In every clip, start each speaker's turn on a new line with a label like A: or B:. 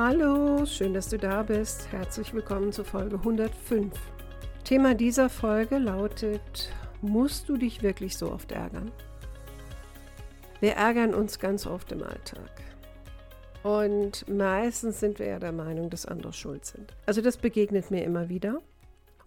A: Hallo, schön, dass du da bist. Herzlich willkommen zur Folge 105. Thema dieser Folge lautet, musst du dich wirklich so oft ärgern? Wir ärgern uns ganz oft im Alltag. Und meistens sind wir ja der Meinung, dass andere schuld sind. Also das begegnet mir immer wieder.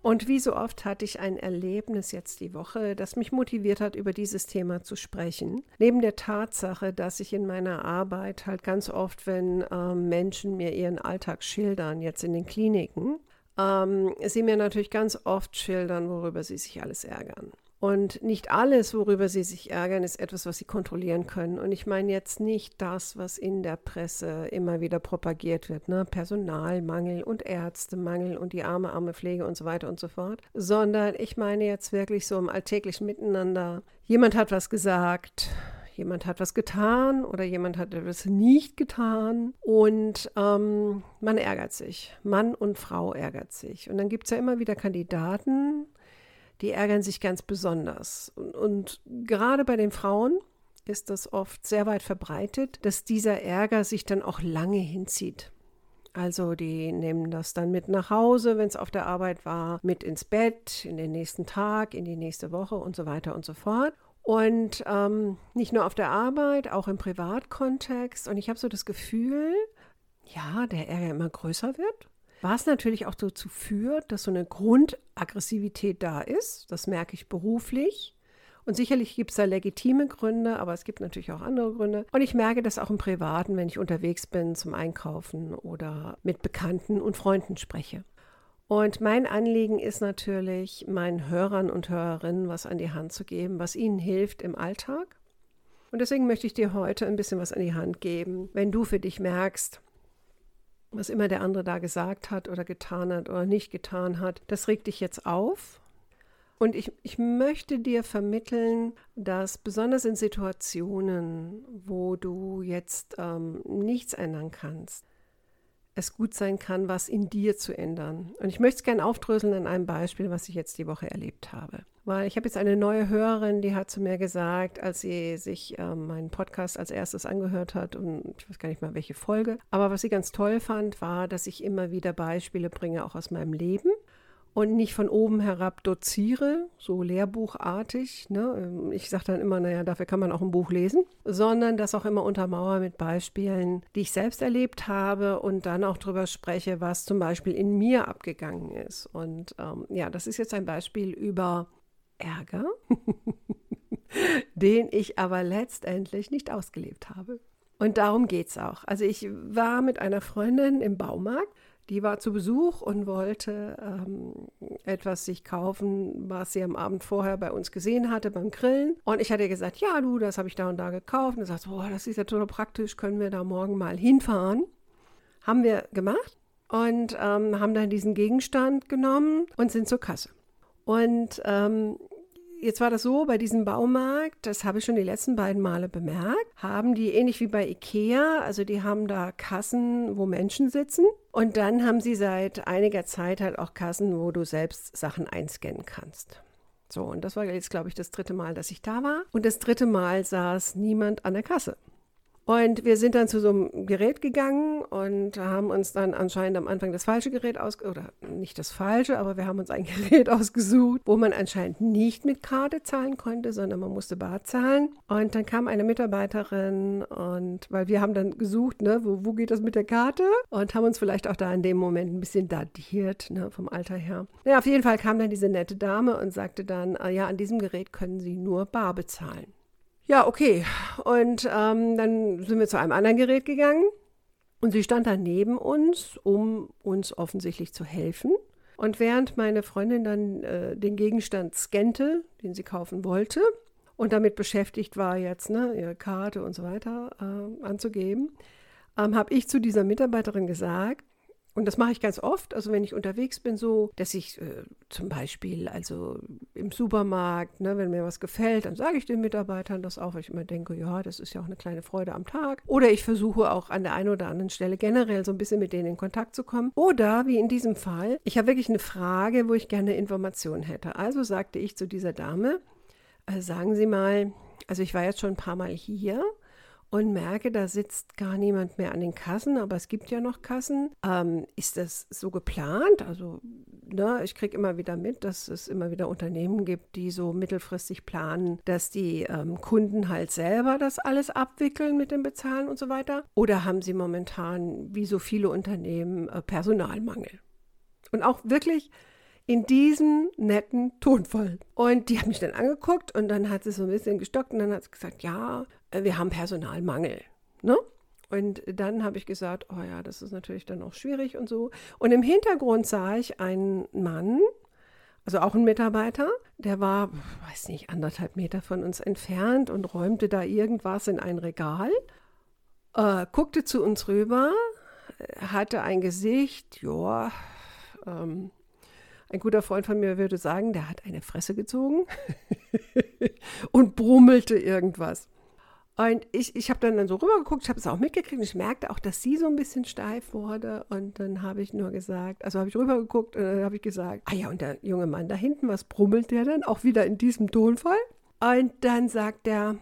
A: Und wie so oft hatte ich ein Erlebnis jetzt die Woche, das mich motiviert hat, über dieses Thema zu sprechen. Neben der Tatsache, dass ich in meiner Arbeit halt ganz oft, wenn äh, Menschen mir ihren Alltag schildern, jetzt in den Kliniken, ähm, sie mir natürlich ganz oft schildern, worüber sie sich alles ärgern. Und nicht alles, worüber sie sich ärgern, ist etwas, was sie kontrollieren können. Und ich meine jetzt nicht das, was in der Presse immer wieder propagiert wird, ne? Personalmangel und Ärztemangel und die arme, arme Pflege und so weiter und so fort, sondern ich meine jetzt wirklich so im alltäglichen Miteinander. Jemand hat was gesagt, jemand hat was getan oder jemand hat etwas nicht getan und ähm, man ärgert sich. Mann und Frau ärgert sich. Und dann gibt es ja immer wieder Kandidaten, die ärgern sich ganz besonders. Und, und gerade bei den Frauen ist das oft sehr weit verbreitet, dass dieser Ärger sich dann auch lange hinzieht. Also die nehmen das dann mit nach Hause, wenn es auf der Arbeit war, mit ins Bett, in den nächsten Tag, in die nächste Woche und so weiter und so fort. Und ähm, nicht nur auf der Arbeit, auch im Privatkontext. Und ich habe so das Gefühl, ja, der Ärger immer größer wird was natürlich auch dazu führt, dass so eine Grundaggressivität da ist. Das merke ich beruflich. Und sicherlich gibt es da legitime Gründe, aber es gibt natürlich auch andere Gründe. Und ich merke das auch im Privaten, wenn ich unterwegs bin zum Einkaufen oder mit Bekannten und Freunden spreche. Und mein Anliegen ist natürlich, meinen Hörern und Hörerinnen was an die Hand zu geben, was ihnen hilft im Alltag. Und deswegen möchte ich dir heute ein bisschen was an die Hand geben, wenn du für dich merkst, was immer der andere da gesagt hat oder getan hat oder nicht getan hat, das regt dich jetzt auf. Und ich, ich möchte dir vermitteln, dass besonders in Situationen, wo du jetzt ähm, nichts ändern kannst, es gut sein kann, was in dir zu ändern. Und ich möchte es gerne aufdröseln an einem Beispiel, was ich jetzt die Woche erlebt habe. Weil ich habe jetzt eine neue Hörerin, die hat zu mir gesagt, als sie sich äh, meinen Podcast als erstes angehört hat und ich weiß gar nicht mal welche Folge, aber was sie ganz toll fand, war, dass ich immer wieder Beispiele bringe, auch aus meinem Leben und nicht von oben herab doziere, so lehrbuchartig. Ne? Ähm, ich sage dann immer, naja, dafür kann man auch ein Buch lesen, sondern das auch immer untermauer mit Beispielen, die ich selbst erlebt habe und dann auch darüber spreche, was zum Beispiel in mir abgegangen ist. Und ähm, ja, das ist jetzt ein Beispiel über Ärger, den ich aber letztendlich nicht ausgelebt habe. Und darum geht es auch. Also ich war mit einer Freundin im Baumarkt die war zu Besuch und wollte ähm, etwas sich kaufen, was sie am Abend vorher bei uns gesehen hatte beim Grillen. Und ich hatte gesagt, ja du, das habe ich da und da gekauft. Und sagt, boah, das ist ja total praktisch, können wir da morgen mal hinfahren. Haben wir gemacht und ähm, haben dann diesen Gegenstand genommen und sind zur Kasse. Und ähm, Jetzt war das so, bei diesem Baumarkt, das habe ich schon die letzten beiden Male bemerkt, haben die ähnlich wie bei Ikea, also die haben da Kassen, wo Menschen sitzen. Und dann haben sie seit einiger Zeit halt auch Kassen, wo du selbst Sachen einscannen kannst. So, und das war jetzt, glaube ich, das dritte Mal, dass ich da war. Und das dritte Mal saß niemand an der Kasse. Und wir sind dann zu so einem Gerät gegangen und haben uns dann anscheinend am Anfang das falsche Gerät ausgesucht, oder nicht das falsche, aber wir haben uns ein Gerät ausgesucht, wo man anscheinend nicht mit Karte zahlen konnte, sondern man musste bar zahlen. Und dann kam eine Mitarbeiterin und, weil wir haben dann gesucht, ne, wo, wo geht das mit der Karte? Und haben uns vielleicht auch da in dem Moment ein bisschen datiert, ne, vom Alter her. Ja, auf jeden Fall kam dann diese nette Dame und sagte dann, ah, ja, an diesem Gerät können Sie nur bar bezahlen. Ja, okay. Und ähm, dann sind wir zu einem anderen Gerät gegangen und sie stand dann neben uns, um uns offensichtlich zu helfen. Und während meine Freundin dann äh, den Gegenstand scannte, den sie kaufen wollte, und damit beschäftigt war, jetzt ne, ihre Karte und so weiter äh, anzugeben, ähm, habe ich zu dieser Mitarbeiterin gesagt, Und das mache ich ganz oft, also wenn ich unterwegs bin, so, dass ich äh, zum Beispiel, also im Supermarkt, ne, wenn mir was gefällt, dann sage ich den Mitarbeitern das auch, weil ich immer denke, ja, das ist ja auch eine kleine Freude am Tag. Oder ich versuche auch an der einen oder anderen Stelle generell so ein bisschen mit denen in Kontakt zu kommen. Oder wie in diesem Fall, ich habe wirklich eine Frage, wo ich gerne Informationen hätte. Also sagte ich zu dieser Dame, äh, sagen Sie mal, also ich war jetzt schon ein paar Mal hier und merke, da sitzt gar niemand mehr an den Kassen, aber es gibt ja noch Kassen. Ähm, ist das so geplant? Also, ne, ich kriege immer wieder mit, dass es immer wieder Unternehmen gibt, die so mittelfristig planen, dass die ähm, Kunden halt selber das alles abwickeln mit dem Bezahlen und so weiter. Oder haben sie momentan, wie so viele Unternehmen, äh, Personalmangel? Und auch wirklich in diesem netten Tonfall. Und die hat mich dann angeguckt und dann hat sie so ein bisschen gestockt und dann hat sie gesagt, ja, wir haben Personalmangel. Ne? Und dann habe ich gesagt, oh ja, das ist natürlich dann auch schwierig und so. Und im Hintergrund sah ich einen Mann, also auch ein Mitarbeiter, der war, weiß nicht, anderthalb Meter von uns entfernt und räumte da irgendwas in ein Regal, äh, guckte zu uns rüber, hatte ein Gesicht, ja, ähm, ein guter Freund von mir würde sagen, der hat eine Fresse gezogen und brummelte irgendwas. Und ich, ich habe dann, dann so rübergeguckt, ich habe es auch mitgekriegt ich merkte auch, dass sie so ein bisschen steif wurde. Und dann habe ich nur gesagt, also habe ich rübergeguckt und dann habe ich gesagt, ah ja, und der junge Mann da hinten, was brummelt der dann? Auch wieder in diesem Tonfall. Und dann sagt er,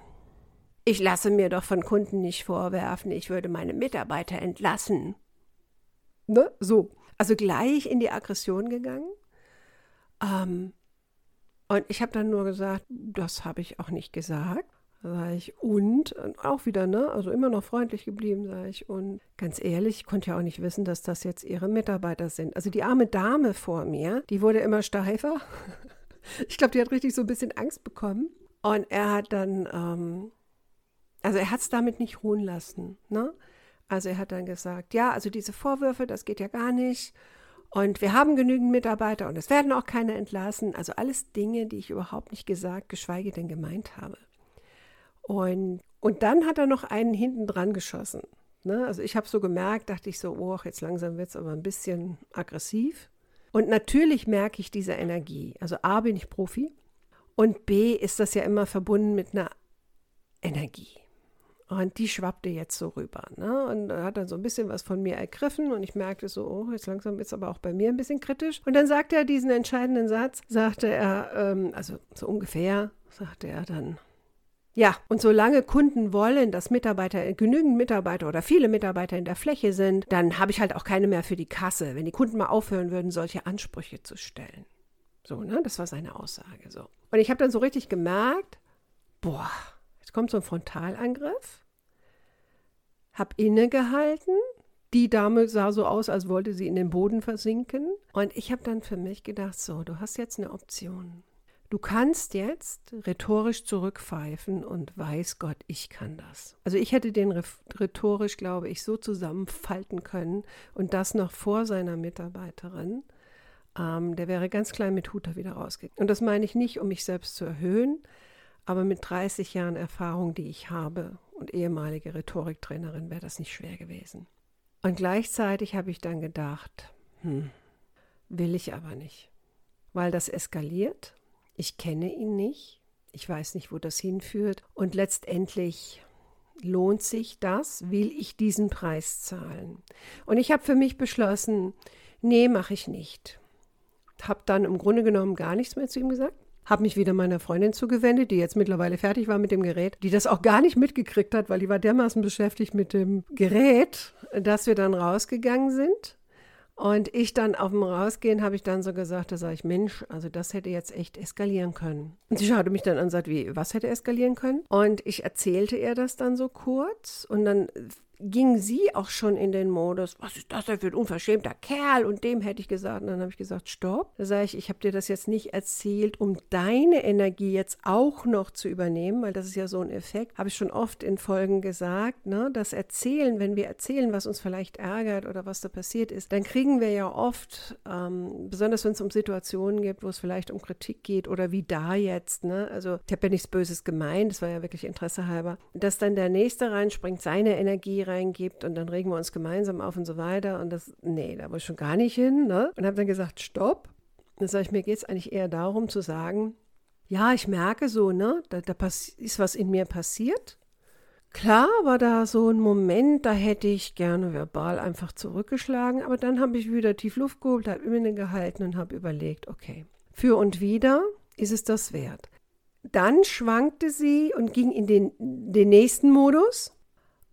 A: ich lasse mir doch von Kunden nicht vorwerfen, ich würde meine Mitarbeiter entlassen. Ne? So. Also gleich in die Aggression gegangen. Ähm, und ich habe dann nur gesagt, das habe ich auch nicht gesagt. Sag ich, und, auch wieder, ne? Also immer noch freundlich geblieben, sage ich. Und ganz ehrlich, ich konnte ja auch nicht wissen, dass das jetzt ihre Mitarbeiter sind. Also die arme Dame vor mir, die wurde immer steifer. ich glaube, die hat richtig so ein bisschen Angst bekommen. Und er hat dann, ähm, also er hat es damit nicht ruhen lassen, ne? Also er hat dann gesagt, ja, also diese Vorwürfe, das geht ja gar nicht. Und wir haben genügend Mitarbeiter und es werden auch keine entlassen. Also alles Dinge, die ich überhaupt nicht gesagt, geschweige denn gemeint habe. Und, und dann hat er noch einen hinten dran geschossen. Ne? Also ich habe so gemerkt, dachte ich so, oh, jetzt langsam wird es aber ein bisschen aggressiv. Und natürlich merke ich diese Energie. Also A bin ich Profi und B ist das ja immer verbunden mit einer Energie. Und die schwappte jetzt so rüber. Ne? Und hat dann so ein bisschen was von mir ergriffen und ich merkte so, oh, jetzt langsam ist aber auch bei mir ein bisschen kritisch. Und dann sagte er diesen entscheidenden Satz, sagte er, ähm, also so ungefähr, sagte er dann, ja, und solange Kunden wollen, dass Mitarbeiter, genügend Mitarbeiter oder viele Mitarbeiter in der Fläche sind, dann habe ich halt auch keine mehr für die Kasse, wenn die Kunden mal aufhören würden, solche Ansprüche zu stellen. So, ne? Das war seine Aussage. So. Und ich habe dann so richtig gemerkt, boah, Jetzt kommt so ein Frontalangriff. Hab innegehalten. Die Dame sah so aus, als wollte sie in den Boden versinken. Und ich habe dann für mich gedacht, so, du hast jetzt eine Option. Du kannst jetzt rhetorisch zurückpfeifen und weiß Gott, ich kann das. Also ich hätte den rhetorisch, glaube ich, so zusammenfalten können und das noch vor seiner Mitarbeiterin. Ähm, der wäre ganz klein mit Huter wieder rausgegangen. Und das meine ich nicht, um mich selbst zu erhöhen, aber mit 30 Jahren Erfahrung, die ich habe und ehemalige Rhetoriktrainerin, wäre das nicht schwer gewesen. Und gleichzeitig habe ich dann gedacht, hm, will ich aber nicht, weil das eskaliert. Ich kenne ihn nicht. Ich weiß nicht, wo das hinführt. Und letztendlich lohnt sich das? Will ich diesen Preis zahlen? Und ich habe für mich beschlossen, nee, mache ich nicht. Habe dann im Grunde genommen gar nichts mehr zu ihm gesagt habe mich wieder meiner Freundin zugewendet, die jetzt mittlerweile fertig war mit dem Gerät, die das auch gar nicht mitgekriegt hat, weil die war dermaßen beschäftigt mit dem Gerät, dass wir dann rausgegangen sind. Und ich dann auf dem Rausgehen habe ich dann so gesagt, da sage ich, Mensch, also das hätte jetzt echt eskalieren können. Und sie schaute mich dann an und sagt, wie, was hätte eskalieren können? Und ich erzählte ihr das dann so kurz und dann ging sie auch schon in den Modus, was ist das denn für ein unverschämter Kerl? Und dem hätte ich gesagt, und dann habe ich gesagt, stopp. Da sage ich, ich habe dir das jetzt nicht erzählt, um deine Energie jetzt auch noch zu übernehmen, weil das ist ja so ein Effekt. Habe ich schon oft in Folgen gesagt, ne? das Erzählen, wenn wir erzählen, was uns vielleicht ärgert oder was da passiert ist, dann kriegen wir ja oft, ähm, besonders wenn es um Situationen geht, wo es vielleicht um Kritik geht oder wie da jetzt, ne? also ich habe ja nichts Böses gemeint, das war ja wirklich Interesse halber, dass dann der Nächste reinspringt, seine Energie reingibt und dann regen wir uns gemeinsam auf und so weiter. Und das, nee, da wollte ich schon gar nicht hin. Ne? Und habe dann gesagt, stopp. Dann sage ich, mir geht es eigentlich eher darum zu sagen, ja, ich merke so, ne, da, da ist was in mir passiert. Klar war da so ein Moment, da hätte ich gerne verbal einfach zurückgeschlagen, aber dann habe ich wieder tief Luft geholt, habe immer gehalten und habe überlegt, okay, für und wieder ist es das wert. Dann schwankte sie und ging in den, den nächsten Modus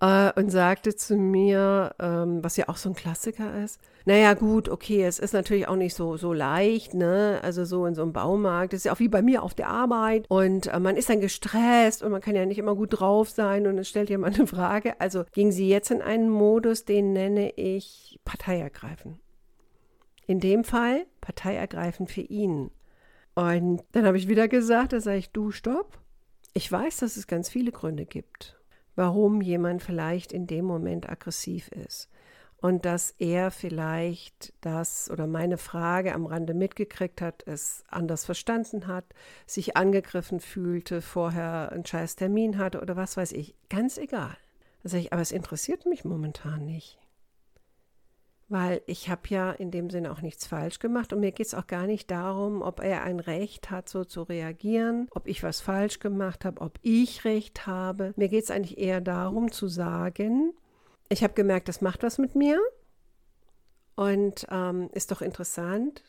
A: äh, und sagte zu mir, ähm, was ja auch so ein Klassiker ist, naja gut, okay, es ist natürlich auch nicht so, so leicht, ne? Also so in so einem Baumarkt, das ist ja auch wie bei mir auf der Arbeit und äh, man ist dann gestresst und man kann ja nicht immer gut drauf sein und es stellt jemand eine Frage. Also ging sie jetzt in einen Modus, den nenne ich Partei ergreifen. In dem Fall Partei ergreifen für ihn. Und dann habe ich wieder gesagt, da sage ich, du, stopp. Ich weiß, dass es ganz viele Gründe gibt, warum jemand vielleicht in dem Moment aggressiv ist. Und dass er vielleicht das oder meine Frage am Rande mitgekriegt hat, es anders verstanden hat, sich angegriffen fühlte, vorher einen scheiß Termin hatte oder was weiß ich. Ganz egal. Da sage ich, aber es interessiert mich momentan nicht weil ich habe ja in dem Sinne auch nichts falsch gemacht und mir geht es auch gar nicht darum, ob er ein Recht hat, so zu reagieren, ob ich was falsch gemacht habe, ob ich Recht habe. Mir geht es eigentlich eher darum zu sagen, ich habe gemerkt, das macht was mit mir und ähm, ist doch interessant,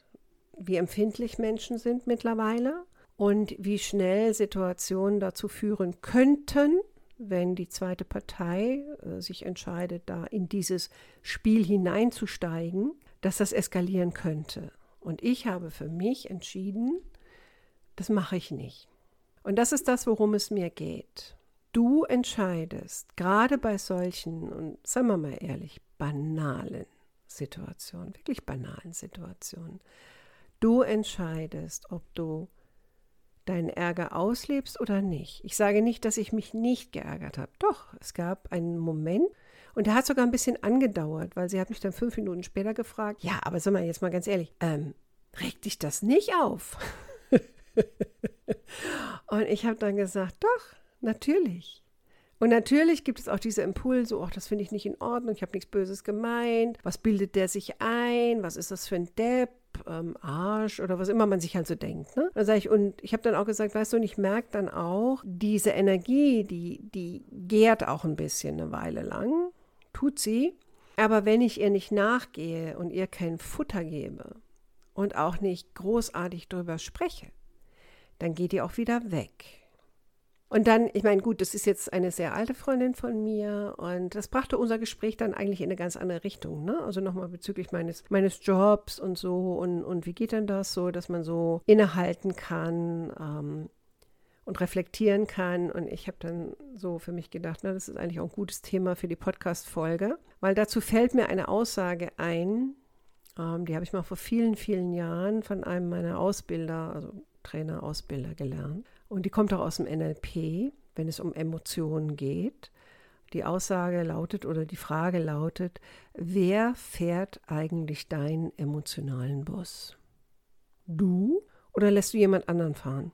A: wie empfindlich Menschen sind mittlerweile und wie schnell Situationen dazu führen könnten, wenn die zweite Partei äh, sich entscheidet, da in dieses Spiel hineinzusteigen, dass das eskalieren könnte. Und ich habe für mich entschieden, das mache ich nicht. Und das ist das, worum es mir geht. Du entscheidest, gerade bei solchen, und sagen wir mal ehrlich, banalen Situationen, wirklich banalen Situationen, du entscheidest, ob du deinen Ärger auslebst oder nicht. Ich sage nicht, dass ich mich nicht geärgert habe. Doch, es gab einen Moment und der hat sogar ein bisschen angedauert, weil sie hat mich dann fünf Minuten später gefragt, ja, aber sag mal jetzt mal ganz ehrlich, ähm, regt dich das nicht auf? und ich habe dann gesagt, doch, natürlich. Und natürlich gibt es auch diese Impulse, oh, das finde ich nicht in Ordnung, ich habe nichts Böses gemeint, was bildet der sich ein, was ist das für ein Depp, ähm, Arsch oder was immer man sich halt so denkt. Ne? Da sage ich, und ich habe dann auch gesagt, weißt du, und ich merke dann auch, diese Energie, die, die gärt auch ein bisschen eine Weile lang, tut sie. Aber wenn ich ihr nicht nachgehe und ihr kein Futter gebe und auch nicht großartig drüber spreche, dann geht die auch wieder weg. Und dann, ich meine, gut, das ist jetzt eine sehr alte Freundin von mir und das brachte unser Gespräch dann eigentlich in eine ganz andere Richtung. Ne? Also nochmal bezüglich meines, meines Jobs und so und, und wie geht denn das so, dass man so innehalten kann ähm, und reflektieren kann. Und ich habe dann so für mich gedacht, na, das ist eigentlich auch ein gutes Thema für die Podcast-Folge, weil dazu fällt mir eine Aussage ein, ähm, die habe ich mal vor vielen, vielen Jahren von einem meiner Ausbilder, also Trainer, Ausbilder gelernt. Und die kommt auch aus dem NLP, wenn es um Emotionen geht. Die Aussage lautet oder die Frage lautet, wer fährt eigentlich deinen emotionalen Bus? Du oder lässt du jemand anderen fahren?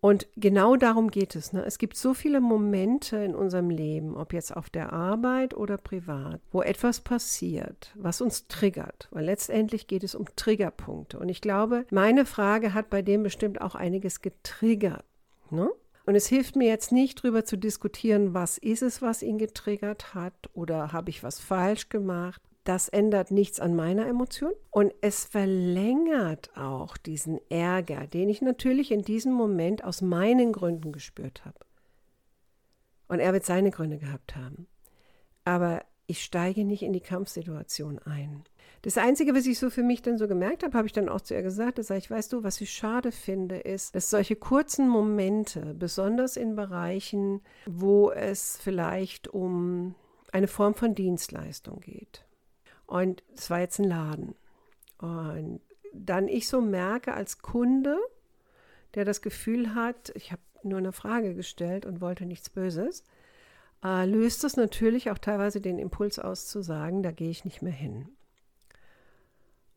A: Und genau darum geht es. Ne? Es gibt so viele Momente in unserem Leben, ob jetzt auf der Arbeit oder privat, wo etwas passiert, was uns triggert. Weil letztendlich geht es um Triggerpunkte. Und ich glaube, meine Frage hat bei dem bestimmt auch einiges getriggert. Ne? Und es hilft mir jetzt nicht darüber zu diskutieren, was ist es, was ihn getriggert hat oder habe ich was falsch gemacht. Das ändert nichts an meiner Emotion und es verlängert auch diesen Ärger, den ich natürlich in diesem Moment aus meinen Gründen gespürt habe. Und er wird seine Gründe gehabt haben. Aber ich steige nicht in die Kampfsituation ein. Das Einzige, was ich so für mich dann so gemerkt habe, habe ich dann auch zu ihr gesagt, dass ich, weißt du, was ich schade finde, ist, dass solche kurzen Momente, besonders in Bereichen, wo es vielleicht um eine Form von Dienstleistung geht. Und es war jetzt ein Laden. Und dann ich so merke als Kunde, der das Gefühl hat, ich habe nur eine Frage gestellt und wollte nichts Böses, äh, löst es natürlich auch teilweise den Impuls aus zu sagen, da gehe ich nicht mehr hin.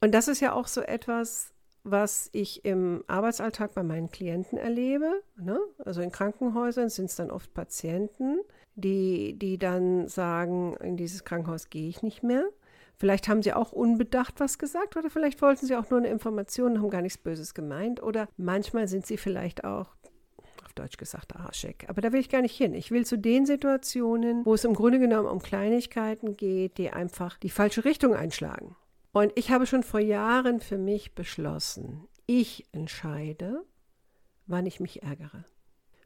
A: Und das ist ja auch so etwas, was ich im Arbeitsalltag bei meinen Klienten erlebe. Ne? Also in Krankenhäusern sind es dann oft Patienten, die, die dann sagen, in dieses Krankenhaus gehe ich nicht mehr. Vielleicht haben sie auch unbedacht was gesagt oder vielleicht wollten sie auch nur eine Information und haben gar nichts Böses gemeint. Oder manchmal sind sie vielleicht auch, auf Deutsch gesagt, arschig. Aber da will ich gar nicht hin. Ich will zu den Situationen, wo es im Grunde genommen um Kleinigkeiten geht, die einfach die falsche Richtung einschlagen. Und ich habe schon vor Jahren für mich beschlossen, ich entscheide, wann ich mich ärgere.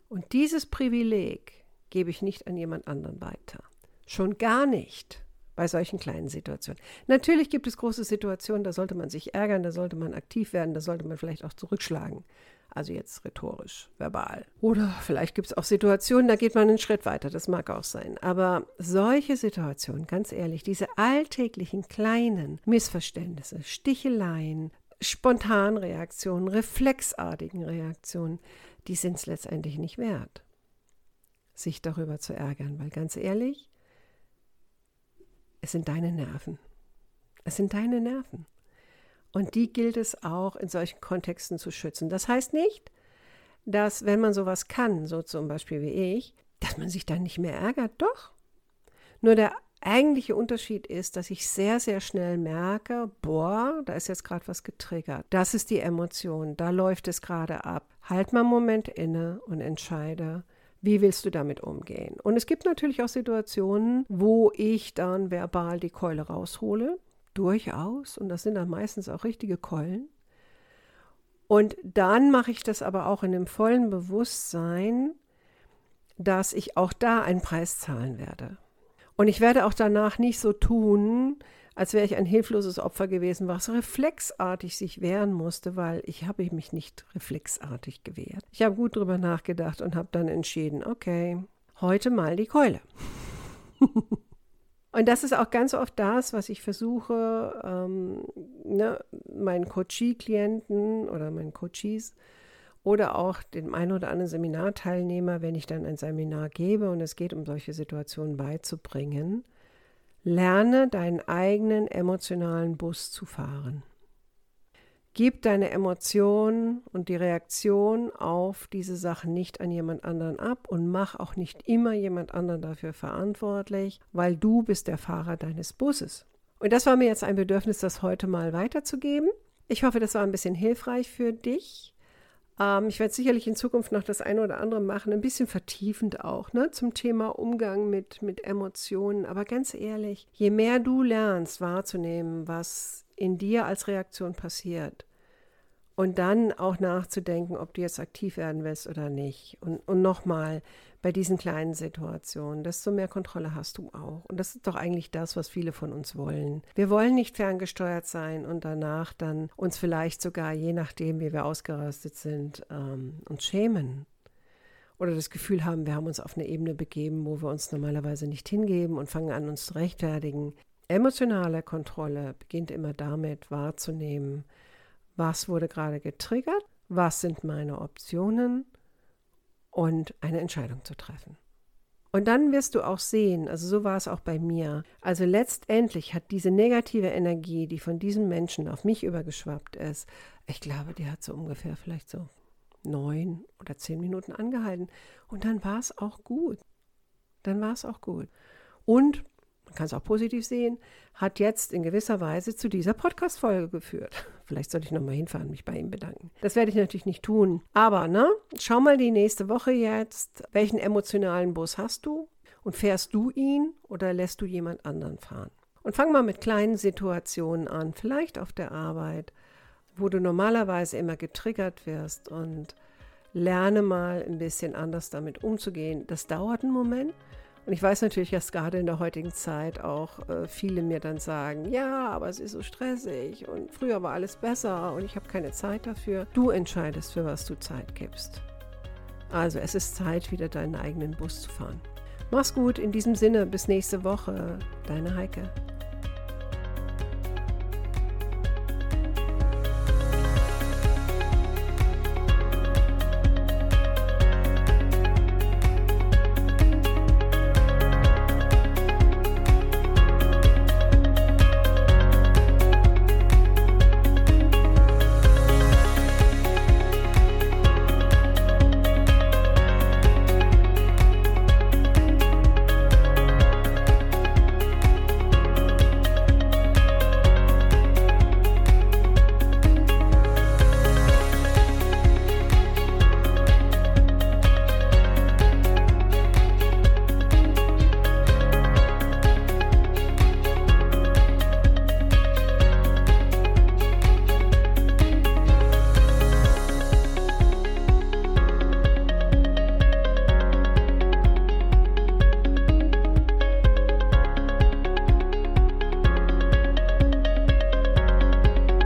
A: Und dieses Privileg gebe ich nicht an jemand anderen weiter. Schon gar nicht bei solchen kleinen Situationen. Natürlich gibt es große Situationen, da sollte man sich ärgern, da sollte man aktiv werden, da sollte man vielleicht auch zurückschlagen. Also jetzt rhetorisch, verbal. Oder vielleicht gibt es auch Situationen, da geht man einen Schritt weiter, das mag auch sein. Aber solche Situationen, ganz ehrlich, diese alltäglichen kleinen Missverständnisse, Sticheleien, Spontanreaktionen, reflexartigen Reaktionen, die sind es letztendlich nicht wert, sich darüber zu ärgern, weil ganz ehrlich, es sind deine Nerven. Es sind deine Nerven. Und die gilt es auch in solchen Kontexten zu schützen. Das heißt nicht, dass wenn man sowas kann, so zum Beispiel wie ich, dass man sich dann nicht mehr ärgert. Doch. Nur der eigentliche Unterschied ist, dass ich sehr, sehr schnell merke, boah, da ist jetzt gerade was getriggert. Das ist die Emotion, da läuft es gerade ab. Halt mal einen Moment inne und entscheide, wie willst du damit umgehen? Und es gibt natürlich auch Situationen, wo ich dann verbal die Keule raushole durchaus. Und das sind dann meistens auch richtige Keulen. Und dann mache ich das aber auch in dem vollen Bewusstsein, dass ich auch da einen Preis zahlen werde. Und ich werde auch danach nicht so tun, als wäre ich ein hilfloses Opfer gewesen, was reflexartig sich wehren musste, weil ich habe mich nicht reflexartig gewehrt. Ich habe gut drüber nachgedacht und habe dann entschieden, okay, heute mal die Keule. Und das ist auch ganz oft das, was ich versuche, ähm, ne, meinen Coachie-Klienten oder meinen Coaches oder auch dem einen oder anderen Seminarteilnehmer, wenn ich dann ein Seminar gebe und es geht um solche Situationen beizubringen, lerne deinen eigenen emotionalen Bus zu fahren. Gib deine Emotionen und die Reaktion auf diese Sachen nicht an jemand anderen ab und mach auch nicht immer jemand anderen dafür verantwortlich, weil du bist der Fahrer deines Busses. Und das war mir jetzt ein Bedürfnis, das heute mal weiterzugeben. Ich hoffe, das war ein bisschen hilfreich für dich. Ähm, ich werde sicherlich in Zukunft noch das eine oder andere machen, ein bisschen vertiefend auch, ne, zum Thema Umgang mit, mit Emotionen. Aber ganz ehrlich, je mehr du lernst wahrzunehmen, was in dir als Reaktion passiert. Und dann auch nachzudenken, ob du jetzt aktiv werden willst oder nicht. Und, und nochmal, bei diesen kleinen Situationen, desto mehr Kontrolle hast du auch. Und das ist doch eigentlich das, was viele von uns wollen. Wir wollen nicht ferngesteuert sein und danach dann uns vielleicht sogar, je nachdem, wie wir ausgerastet sind, ähm, uns schämen. Oder das Gefühl haben, wir haben uns auf eine Ebene begeben, wo wir uns normalerweise nicht hingeben und fangen an, uns zu rechtfertigen. Emotionale Kontrolle beginnt immer damit wahrzunehmen, was wurde gerade getriggert, was sind meine Optionen und eine Entscheidung zu treffen. Und dann wirst du auch sehen, also so war es auch bei mir, also letztendlich hat diese negative Energie, die von diesem Menschen auf mich übergeschwappt ist, ich glaube, die hat so ungefähr vielleicht so neun oder zehn Minuten angehalten. Und dann war es auch gut. Dann war es auch gut. Und kann es auch positiv sehen, hat jetzt in gewisser Weise zu dieser Podcast-Folge geführt. Vielleicht sollte ich nochmal hinfahren, mich bei ihm bedanken. Das werde ich natürlich nicht tun. Aber, ne, schau mal die nächste Woche jetzt. Welchen emotionalen Bus hast du? Und fährst du ihn oder lässt du jemand anderen fahren? Und fang mal mit kleinen Situationen an, vielleicht auf der Arbeit, wo du normalerweise immer getriggert wirst und lerne mal ein bisschen anders damit umzugehen. Das dauert einen Moment. Und ich weiß natürlich, dass gerade in der heutigen Zeit auch äh, viele mir dann sagen, ja, aber es ist so stressig und früher war alles besser und ich habe keine Zeit dafür. Du entscheidest, für was du Zeit gibst. Also es ist Zeit, wieder deinen eigenen Bus zu fahren. Mach's gut, in diesem Sinne, bis nächste Woche. Deine Heike.